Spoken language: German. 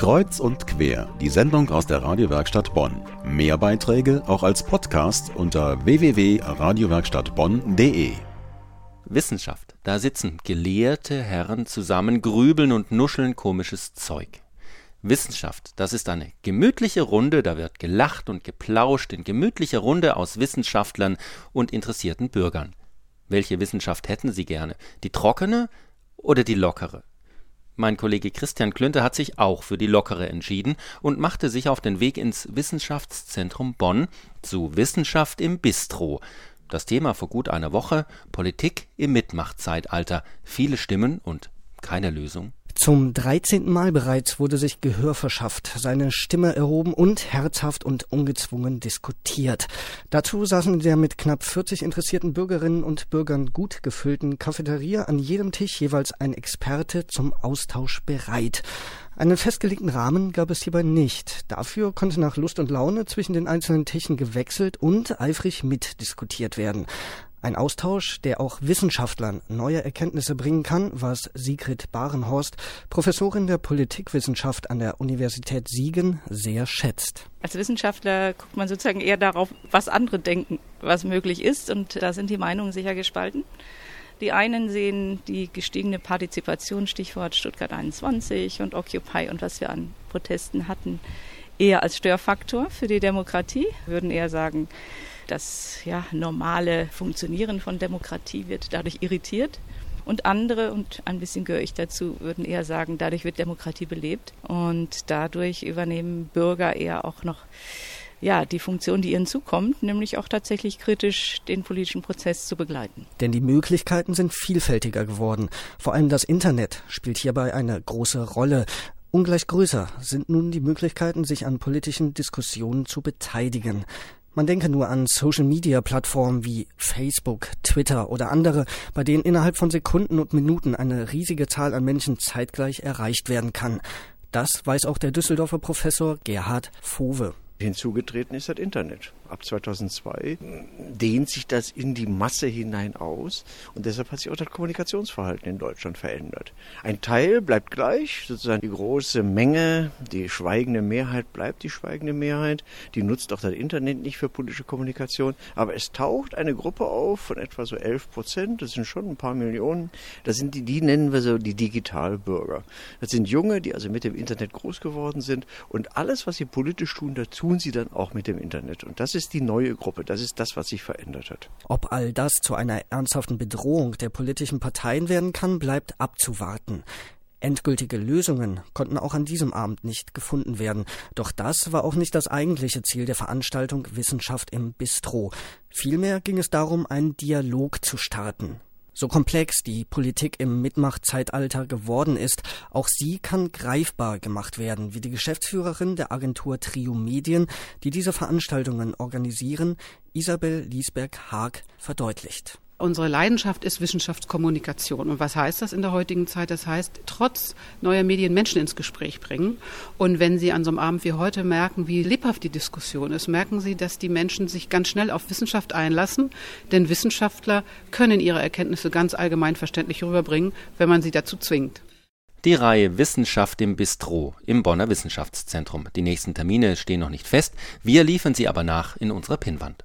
Kreuz und quer, die Sendung aus der Radiowerkstatt Bonn. Mehr Beiträge auch als Podcast unter www.radiowerkstattbonn.de. Wissenschaft. Da sitzen gelehrte Herren zusammen, grübeln und nuscheln komisches Zeug. Wissenschaft, das ist eine gemütliche Runde, da wird gelacht und geplauscht in gemütlicher Runde aus Wissenschaftlern und interessierten Bürgern. Welche Wissenschaft hätten Sie gerne? Die trockene oder die lockere? Mein Kollege Christian Klünter hat sich auch für die lockere entschieden und machte sich auf den Weg ins Wissenschaftszentrum Bonn zu Wissenschaft im Bistro. Das Thema vor gut einer Woche Politik im Mitmachtzeitalter. Viele Stimmen und keine Lösung. Zum 13. Mal bereits wurde sich Gehör verschafft, seine Stimme erhoben und herzhaft und ungezwungen diskutiert. Dazu saßen in der mit knapp 40 interessierten Bürgerinnen und Bürgern gut gefüllten Cafeteria an jedem Tisch jeweils ein Experte zum Austausch bereit. Einen festgelegten Rahmen gab es hierbei nicht. Dafür konnte nach Lust und Laune zwischen den einzelnen Tischen gewechselt und eifrig mitdiskutiert werden. Ein Austausch, der auch Wissenschaftlern neue Erkenntnisse bringen kann, was Sigrid Barenhorst, Professorin der Politikwissenschaft an der Universität Siegen, sehr schätzt. Als Wissenschaftler guckt man sozusagen eher darauf, was andere denken, was möglich ist. Und da sind die Meinungen sicher gespalten. Die einen sehen die gestiegene Partizipation, Stichwort Stuttgart 21 und Occupy und was wir an Protesten hatten, eher als Störfaktor für die Demokratie, würden eher sagen, das ja, normale Funktionieren von Demokratie wird dadurch irritiert. Und andere, und ein bisschen gehöre ich dazu, würden eher sagen, dadurch wird Demokratie belebt und dadurch übernehmen Bürger eher auch noch ja, die Funktion, die ihnen zukommt, nämlich auch tatsächlich kritisch den politischen Prozess zu begleiten. Denn die Möglichkeiten sind vielfältiger geworden. Vor allem das Internet spielt hierbei eine große Rolle. Ungleich größer sind nun die Möglichkeiten, sich an politischen Diskussionen zu beteiligen. Man denke nur an Social-Media-Plattformen wie Facebook, Twitter oder andere, bei denen innerhalb von Sekunden und Minuten eine riesige Zahl an Menschen zeitgleich erreicht werden kann. Das weiß auch der Düsseldorfer Professor Gerhard Fove. Hinzugetreten ist das Internet. Ab 2002 dehnt sich das in die Masse hinein aus und deshalb hat sich auch das Kommunikationsverhalten in Deutschland verändert. Ein Teil bleibt gleich, sozusagen die große Menge, die schweigende Mehrheit bleibt die schweigende Mehrheit, die nutzt auch das Internet nicht für politische Kommunikation, aber es taucht eine Gruppe auf von etwa so 11 Prozent, das sind schon ein paar Millionen, das sind die, die nennen wir so die Digitalbürger. Das sind Junge, die also mit dem Internet groß geworden sind und alles, was sie politisch tun, da tun sie dann auch mit dem Internet und das ist ist die neue Gruppe. Das ist das, was sich verändert hat. Ob all das zu einer ernsthaften Bedrohung der politischen Parteien werden kann, bleibt abzuwarten. Endgültige Lösungen konnten auch an diesem Abend nicht gefunden werden. Doch das war auch nicht das eigentliche Ziel der Veranstaltung Wissenschaft im Bistro. Vielmehr ging es darum, einen Dialog zu starten. So komplex die Politik im Mitmachtzeitalter geworden ist, auch sie kann greifbar gemacht werden, wie die Geschäftsführerin der Agentur Trio Medien, die diese Veranstaltungen organisieren, Isabel Liesberg-Haag verdeutlicht. Unsere Leidenschaft ist Wissenschaftskommunikation. Und was heißt das in der heutigen Zeit? Das heißt, trotz neuer Medien Menschen ins Gespräch bringen. Und wenn Sie an so einem Abend wie heute merken, wie lebhaft die Diskussion ist, merken Sie, dass die Menschen sich ganz schnell auf Wissenschaft einlassen. Denn Wissenschaftler können ihre Erkenntnisse ganz allgemein verständlich rüberbringen, wenn man sie dazu zwingt. Die Reihe Wissenschaft im Bistro im Bonner Wissenschaftszentrum. Die nächsten Termine stehen noch nicht fest. Wir liefern sie aber nach in unserer Pinnwand.